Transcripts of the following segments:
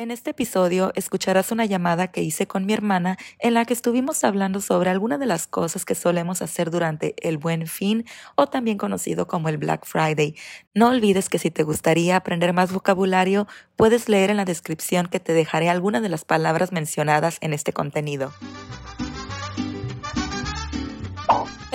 En este episodio escucharás una llamada que hice con mi hermana en la que estuvimos hablando sobre algunas de las cosas que solemos hacer durante el Buen Fin o también conocido como el Black Friday. No olvides que si te gustaría aprender más vocabulario, puedes leer en la descripción que te dejaré algunas de las palabras mencionadas en este contenido.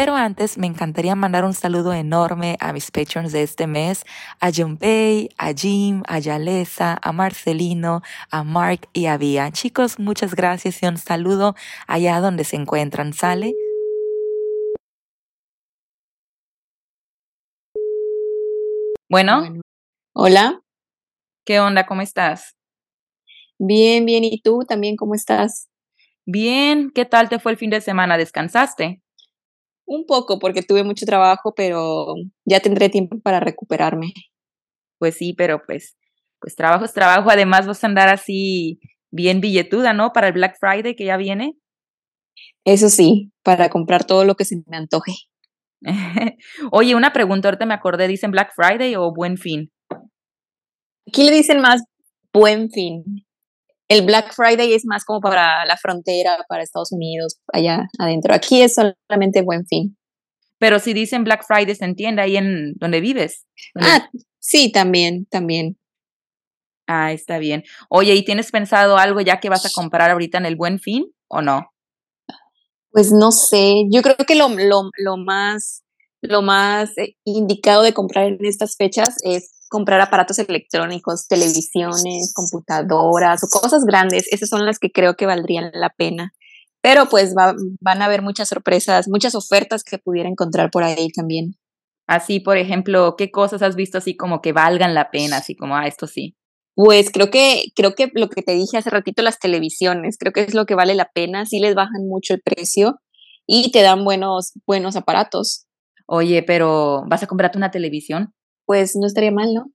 Pero antes me encantaría mandar un saludo enorme a mis patrons de este mes, a Junpei, a Jim, a Yalesa, a Marcelino, a Mark y a Vía. Chicos, muchas gracias y un saludo allá donde se encuentran. ¿Sale? Bueno, Hola, ¿qué onda? ¿Cómo estás? bien, bien. ¿Y tú también cómo estás? Bien, ¿qué tal te fue el fin de semana? ¿Descansaste? Un poco porque tuve mucho trabajo, pero ya tendré tiempo para recuperarme. Pues sí, pero pues, pues trabajo es trabajo. Además vas a andar así bien billetuda, ¿no? Para el Black Friday que ya viene. Eso sí, para comprar todo lo que se me antoje. Oye, una pregunta, ahorita me acordé, ¿dicen Black Friday o Buen Fin? Aquí le dicen más buen fin. El Black Friday es más como para la frontera, para Estados Unidos, allá adentro. Aquí es solamente buen fin. Pero si dicen Black Friday, se entiende ahí en donde vives. ¿Donde- Ah, sí, también, también. Ah, está bien. Oye, ¿y tienes pensado algo ya que vas a comprar ahorita en el Buen Fin o no? Pues no sé, yo creo que lo, lo, lo más, lo más eh, indicado de comprar en estas fechas es comprar aparatos electrónicos, televisiones, computadoras o cosas grandes. Esas son las que creo que valdrían la pena. Pero pues va- van a haber muchas sorpresas, muchas ofertas que pudiera encontrar por ahí también. Así, por ejemplo, ¿qué cosas has visto así como que valgan la pena? Así como, ah, esto sí. Pues creo que, creo que lo que te dije hace ratito, las televisiones, creo que es lo que vale la pena, sí les bajan mucho el precio y te dan buenos, buenos aparatos. Oye, pero ¿vas a comprarte una televisión? Pues no estaría mal, ¿no?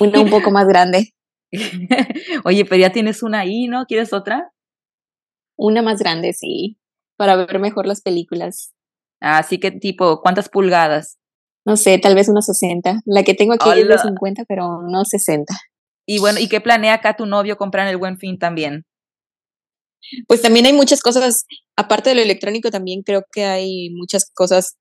Una un poco más grande. Oye, pero ya tienes una ahí, ¿no? ¿Quieres otra? Una más grande, sí, para ver mejor las películas. Así que tipo, ¿cuántas pulgadas? No sé, tal vez unos 60. La que tengo aquí es de ¡Hala! 50, pero no 60. Y bueno, ¿y qué planea acá tu novio comprar en el Buen Fin también? Pues también hay muchas cosas, aparte de lo electrónico, también creo que hay muchas cosas,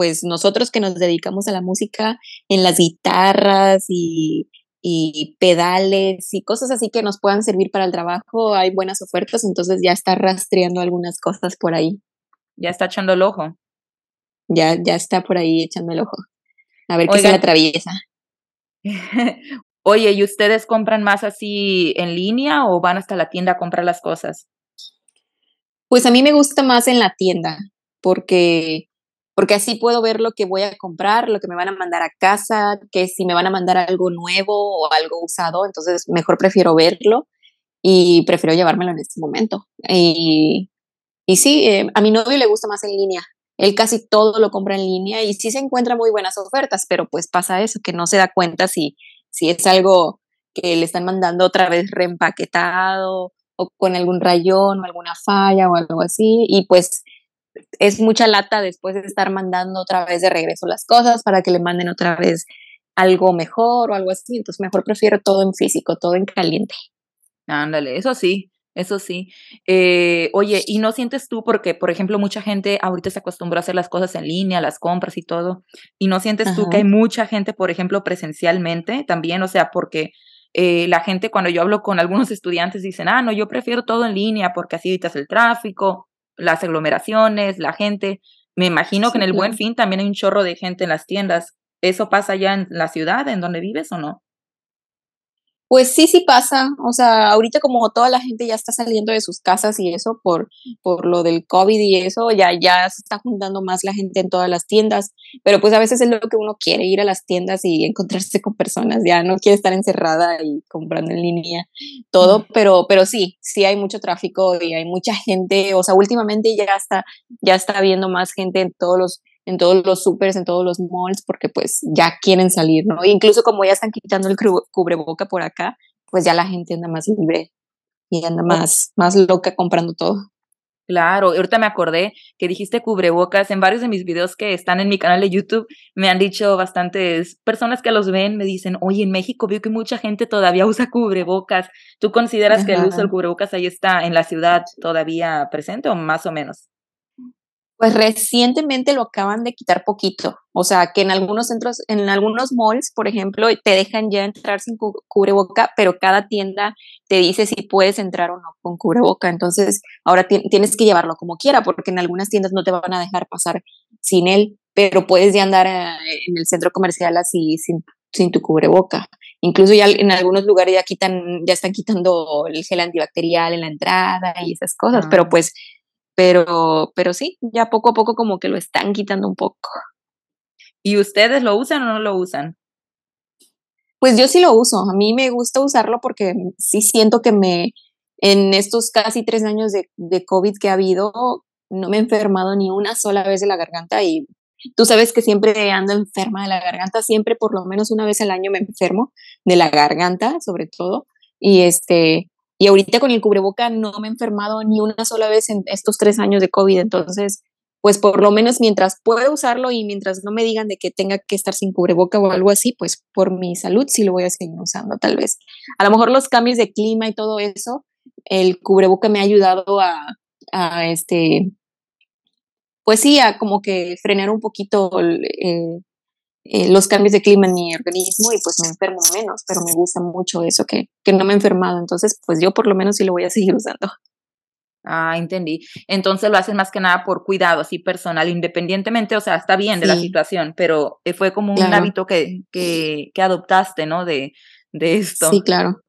pues nosotros que nos dedicamos a la música, en las guitarras y, y pedales y cosas así que nos puedan servir para el trabajo, hay buenas ofertas, entonces ya está rastreando algunas cosas por ahí. Ya está echando el ojo. Ya, ya está por ahí echando el ojo. A ver qué se le atraviesa. Oye, ¿y ustedes compran más así en línea o van hasta la tienda a comprar las cosas? Pues a mí me gusta más en la tienda, porque, porque así puedo ver lo que voy a comprar, lo que me van a mandar a casa, que si me van a mandar algo nuevo o algo usado, entonces mejor prefiero verlo y prefiero llevármelo en este momento. Y, y sí, eh, a mi novio le gusta más en línea. Él casi todo lo compra en línea y sí se encuentra muy buenas ofertas, pero pues pasa eso, que no se da cuenta si, si es algo que le están mandando otra vez reempaquetado o con algún rayón o alguna falla o algo así. Y pues es mucha lata después de estar mandando otra vez de regreso las cosas para que le manden otra vez algo mejor o algo así. Entonces mejor prefiero todo en físico, todo en caliente. Ándale, eso sí, eso sí. Eh, oye, ¿y no sientes tú porque, por ejemplo, mucha gente ahorita se acostumbró a hacer las cosas en línea, las compras y todo, y no sientes tú que hay mucha gente, por ejemplo, presencialmente también? O sea, porque eh, la gente cuando yo hablo con algunos estudiantes dicen, ah, no, yo prefiero todo en línea porque así evitas el tráfico, las aglomeraciones, la gente. Me imagino que en el Buen. Fin también hay un chorro de gente en las tiendas. ¿Eso pasa ya en la ciudad, en donde vives o no? Pues sí, sí pasa. O sea, ahorita como toda la gente ya está saliendo de sus casas y eso por, por lo del COVID y eso, ya, ya se está juntando más la gente en todas las tiendas. Pero pues a veces es lo que uno quiere, ir a las tiendas y encontrarse con personas. Ya no quiere estar encerrada y comprando en línea todo. Pero, pero sí, sí hay mucho tráfico y hay mucha gente. O sea, últimamente ya está, ya está habiendo más gente en todos los en todos los supers, en todos los malls, porque pues ya quieren salir, ¿no? Incluso como ya están quitando el cubreboca por acá, pues ya la gente anda más libre y anda más, más loca comprando todo. Claro, ahorita me acordé que dijiste cubrebocas. En varios de mis videos que están en mi canal de YouTube me han dicho bastantes personas que los ven, me dicen, oye, en México veo que mucha gente todavía usa cubrebocas. ¿Tú consideras que el uso del cubrebocas ahí está en la ciudad todavía presente o más o menos? Pues recientemente lo acaban de quitar poquito. O sea, que en algunos centros, en algunos malls, por ejemplo, te dejan ya entrar sin cubreboca, pero cada tienda te dice si puedes entrar o no con cubreboca. Entonces, ahora tienes que llevarlo como quiera, porque en algunas tiendas no te van a dejar pasar sin él, pero puedes ya andar eh, en el centro comercial así sin, sin tu cubreboca. Incluso ya en algunos lugares ya quitan, ya están quitando el gel antibacterial en la entrada y esas cosas, pero ah. pues pero, pero sí, ya poco a poco como que lo están quitando un poco. ¿Y ustedes lo usan o no lo usan? Pues yo sí lo uso, a mí me gusta usarlo porque sí siento que me, en estos casi tres años de, de COVID que ha habido, no me he enfermado ni una sola vez de la garganta y tú sabes que siempre ando enferma de la garganta, siempre por lo menos una vez al año me enfermo de la garganta, sobre todo, y este, y ahorita con el cubreboca no me he enfermado ni una sola vez en estos tres años de COVID. Entonces, pues por lo menos mientras pueda usarlo y mientras no me digan de que tenga que estar sin cubreboca o algo así, pues por mi salud sí lo voy a seguir usando tal vez. A lo mejor los cambios de clima y todo eso, el cubreboca me ha ayudado a, este, pues sí, a como que frenar un poquito eh, eh, los cambios de clima en mi organismo y pues me enfermo menos, pero me gusta mucho eso que, que no me he enfermado. Entonces, pues yo por lo menos sí lo voy a seguir usando. Ah, entendí. Entonces lo hacen más que nada por cuidado, así personal, independientemente, o sea, está bien de la situación, pero eh, fue como un hábito que, que, que, adoptaste, ¿no? De, de esto. Sí, claro.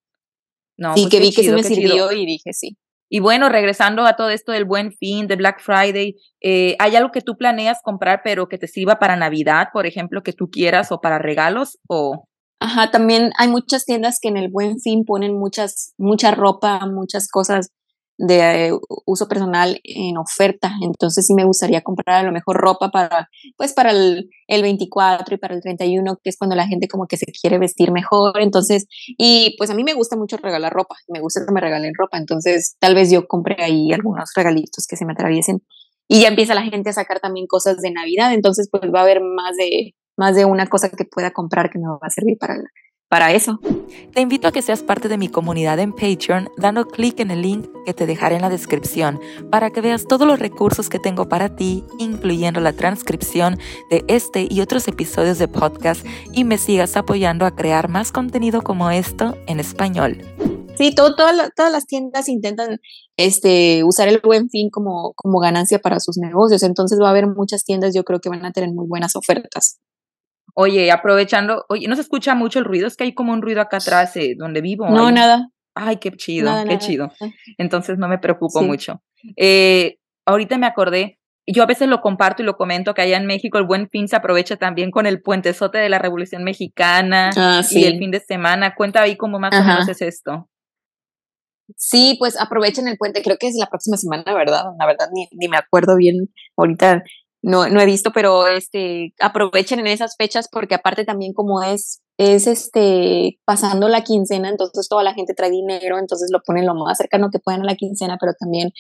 No, sí, pues que vi que se me sirvió y dije sí. Y bueno, regresando a todo esto del buen fin, de Black Friday, eh, ¿hay algo que tú planeas comprar pero que te sirva para Navidad, por ejemplo, que tú quieras o para regalos o... Ajá, también hay muchas tiendas que en el buen fin ponen muchas, mucha ropa, muchas cosas de eh, uso personal en oferta. Entonces sí me gustaría comprar a lo mejor ropa para, pues para el, el 24 y para el 31, que es cuando la gente como que se quiere vestir mejor. Entonces, y pues a mí me gusta mucho regalar ropa, me gusta que me regalen ropa. Entonces tal vez yo compre ahí algunos regalitos que se me atraviesen. Y ya empieza la gente a sacar también cosas de Navidad. Entonces pues va a haber más de, más de una cosa que pueda comprar que me va a servir para, para eso. Te invito a que seas parte de mi comunidad en Patreon dando clic en el link que te dejaré en la descripción para que veas todos los recursos que tengo para ti, incluyendo la transcripción de este y otros episodios de podcast y me sigas apoyando a crear más contenido como esto en español. Sí, todas las tiendas intentan este, usar el buen fin como, como ganancia para sus negocios, entonces va a haber muchas tiendas yo creo que van a tener muy buenas ofertas. Oye, aprovechando, oye, no se escucha mucho el ruido, es que hay como un ruido acá atrás eh, donde vivo. No, nada. Ay, qué chido, qué chido. Entonces no me preocupo mucho. Eh, ahorita me acordé, yo a veces lo comparto y lo comento que allá en México el buen fin se aprovecha también con el puentezote de la Revolución Mexicana ah, y el fin de semana. Cuenta ahí cómo más o menos es esto. Sí, pues aprovechen el puente, creo que es la próxima semana, ¿verdad? La verdad ni, ni me acuerdo bien ahorita no, no he visto, pero este, aprovechen en esas fechas porque aparte también como es, es este, pasando la quincena, entonces toda la gente trae dinero, entonces lo ponen lo más cercano que puedan a la quincena, pero también,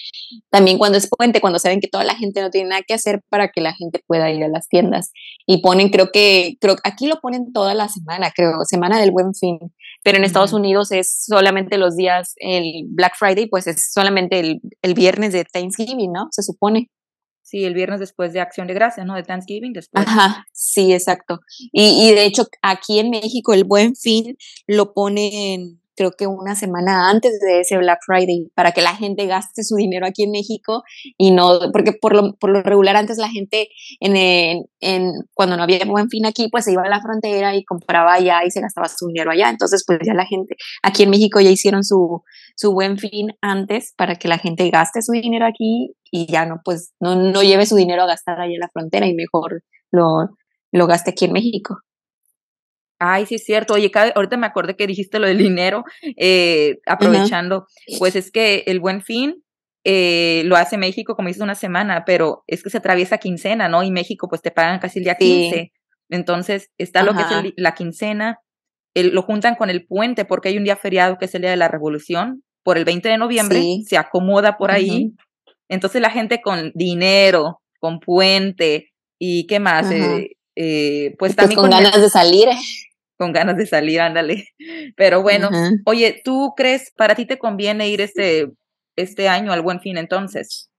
también cuando es puente, cuando saben que toda la gente no tiene nada que hacer para que la gente pueda ir a las tiendas. Y ponen, creo que, creo aquí lo ponen toda la semana, creo, semana del buen fin, pero en Estados Unidos es solamente los días, el Black Friday, pues es solamente el, el viernes de Thanksgiving, ¿no? Se supone. Sí, el viernes después de Acción de Gracias, ¿no? De Thanksgiving después. Ajá, sí, exacto. Y, y de hecho, aquí en México el Buen Fin lo ponen creo que una semana antes de ese Black Friday para que la gente gaste su dinero aquí en México y no, porque por lo, por lo regular antes la gente en, en, cuando no había buen fin aquí, pues se iba a la frontera y compraba allá y se gastaba su dinero allá. Entonces, pues ya la gente aquí en México ya hicieron su, su buen fin antes para que la gente gaste su dinero aquí y ya no, pues no, no lleve su dinero a gastar allá en la frontera y mejor lo, lo gaste aquí en México. Ay, sí es cierto. Oye, ahorita me acordé que dijiste lo del dinero, eh, aprovechando, pues es que el buen fin eh, lo hace México, como dices, una semana, pero es que se atraviesa quincena, ¿no? Y México, pues te pagan casi el día 15. Entonces, está lo que es la quincena, lo juntan con el puente, porque hay un día feriado que es el día de la revolución, por el 20 de noviembre, se acomoda por ahí. Entonces la gente con dinero, con puente y qué más, eh, eh, pues, pues, también con, ganas de salir. Con ganas de salir, ándale. Pero bueno, oye, ¿tú crees, para ti te conviene ir este, este año al buen fin entonces?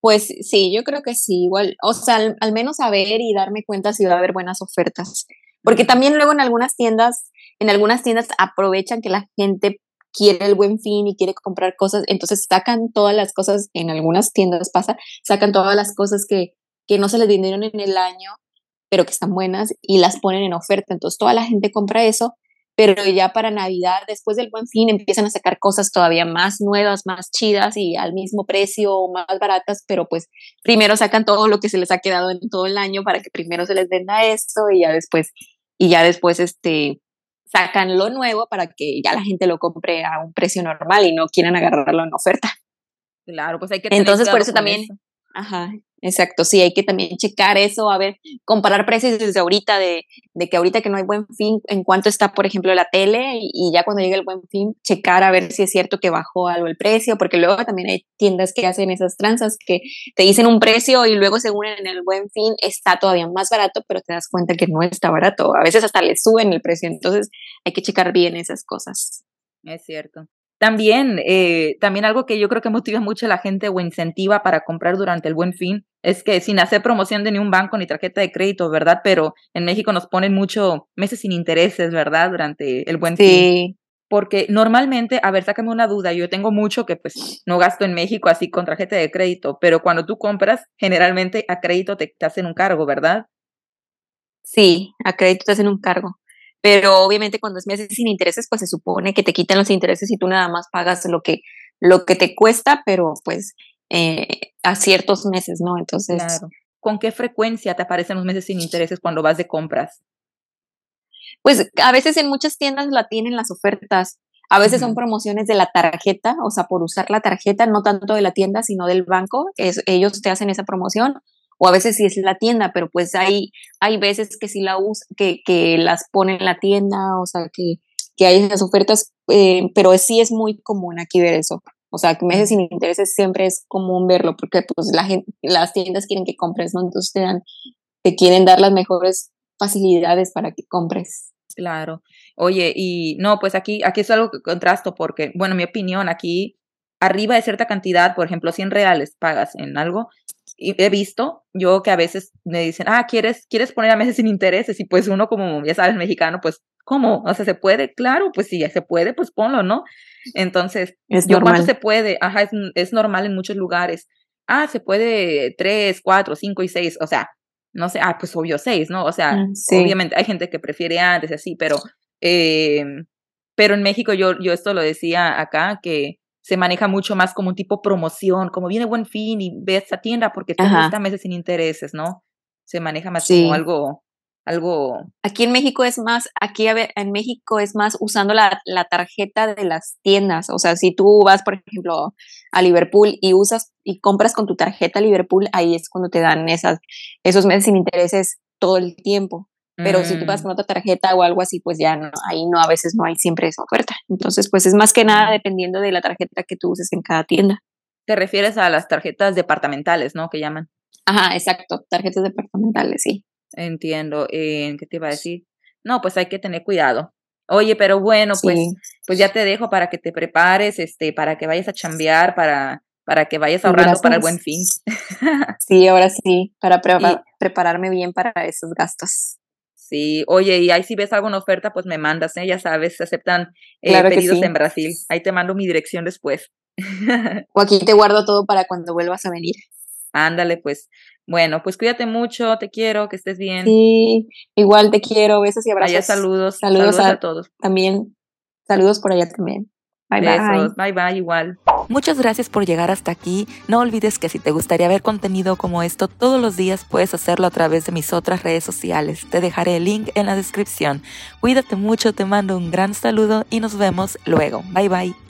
Pues sí, yo creo que sí, igual, o sea, al, al menos saber y darme cuenta si va a haber buenas ofertas. Porque también luego en algunas tiendas, en algunas tiendas aprovechan que la gente quiere el buen fin y quiere comprar cosas, entonces sacan todas las cosas, en algunas tiendas pasa, sacan todas las cosas que, que no se les vinieron en el año, pero que están buenas y las ponen en oferta. Entonces toda la gente compra eso, pero ya para Navidad, después del buen fin, empiezan a sacar cosas todavía más nuevas, más chidas y al mismo precio o más baratas, pero pues primero sacan todo lo que se les ha quedado en todo el año para que primero se les venda esto y ya después, y ya después este, sacan lo nuevo para que ya la gente lo compre a un precio normal y no quieran agarrarlo en oferta. Claro, pues hay que Entonces, por eso también, ajá, Exacto, sí, hay que también checar eso, a ver, comparar precios desde ahorita, de, de, que ahorita que no hay buen fin, en cuánto está, por ejemplo, la tele, y, ya cuando llegue el buen fin, checar a ver si es cierto que bajó algo el precio, porque luego también hay tiendas que hacen esas tranzas que te dicen un precio y luego según en el buen fin está todavía más barato, pero te das cuenta que no está barato, a veces hasta le suben el precio, entonces hay que checar bien esas cosas. Es cierto. También, eh, también algo que yo creo que motiva mucho a la gente o incentiva para comprar durante el buen fin es que sin hacer promoción de ni un banco ni tarjeta de crédito, ¿verdad? Pero en México nos ponen mucho meses sin intereses, ¿verdad? Durante el buen sí. fin. Porque normalmente, a ver, sácame una duda, yo tengo mucho que pues no gasto en México así con tarjeta de crédito, pero cuando tú compras, generalmente a crédito te, te hacen un cargo, ¿verdad? Sí, a crédito te hacen un cargo pero obviamente cuando es meses sin intereses, pues se supone que te quitan los intereses y tú nada más pagas lo que, lo que te cuesta, pero pues eh, a ciertos meses, ¿no? Entonces... Claro. ¿Con qué frecuencia te aparecen los meses sin intereses cuando vas de compras? Pues a veces en muchas tiendas la tienen las ofertas. A veces son promociones de la tarjeta, o sea, por usar la tarjeta, no tanto de la tienda, sino del banco. Es, ellos te hacen esa promoción o a veces sí es la tienda, pero pues hay, hay veces que sí la usan, que, que las ponen en la tienda, o sea, que, que hay esas ofertas, eh, pero sí es muy común aquí ver eso. O sea, que meses sin intereses siempre es común verlo, porque pues las tiendas quieren que compres, ¿no? Entonces te, dan, te quieren dar las mejores facilidades para que compres. Claro. Oye, y no, pues aquí, aquí es algo que contrasto, porque, bueno, mi opinión, aquí arriba de cierta cantidad, por ejemplo, 100 reales pagas en algo, he visto yo que a veces me dicen, ah, ¿quieres, ¿quieres poner a meses sin intereses? Y pues uno como, ya sabes, mexicano, pues, ¿cómo? O sea, ¿se puede? Claro, pues si ya se puede, pues ponlo, ¿no? Entonces, es yo cuánto se puede, ajá, es, es normal en muchos lugares. Ah, se puede tres, cuatro, cinco y seis, o sea, no sé, ah, pues obvio seis, ¿no? O sea, mm, obviamente hay gente que prefiere antes, así, pero, eh, pero en México yo, yo esto lo decía acá, que se maneja mucho más como un tipo promoción, como viene buen fin y ve esta tienda porque te gusta meses sin intereses, ¿no? Se maneja más como algo, algo. Aquí en México es más, aquí en México es más usando la, la, tarjeta de las tiendas. O sea, si tú vas, por ejemplo, a Liverpool y usas y compras con tu tarjeta Liverpool, ahí es cuando te dan esas, esos meses sin intereses todo el tiempo. Pero si tú vas mm. con otra tarjeta o algo así, pues ya no, ahí no, a veces no hay siempre esa oferta. Entonces, pues es más que nada dependiendo de la tarjeta que tú uses en cada tienda. Te refieres a las tarjetas departamentales, ¿no? Que llaman. Ajá, exacto, tarjetas departamentales, sí. Entiendo. ¿Qué te iba a decir? No, pues hay que tener cuidado. Oye, pero bueno, pues, pues ya te dejo para que te prepares, este, para que vayas a chambear, para, para que vayas ahorrando para el buen fin. sí, ahora sí, para prepararme bien para esos gastos. Sí, oye, y ahí si ves alguna oferta, pues me mandas, ¿eh? ya sabes, se aceptan eh, pedidos en Brasil. Ahí te mando mi dirección después. o aquí te guardo todo para cuando vuelvas a venir. Ándale, pues. Bueno, pues cuídate mucho, te quiero, que estés bien. Sí, igual te quiero, besos y abrazos. Allá saludos, saludos, a, todos. También, saludos por allá también. Bye Besos, bye bye igual. Muchas gracias por llegar hasta aquí. No olvides que si te gustaría ver contenido como esto todos los días, puedes hacerlo a través de mis otras redes sociales. Te dejaré el link en la descripción. Cuídate mucho, te mando un gran saludo y nos vemos luego. Bye bye.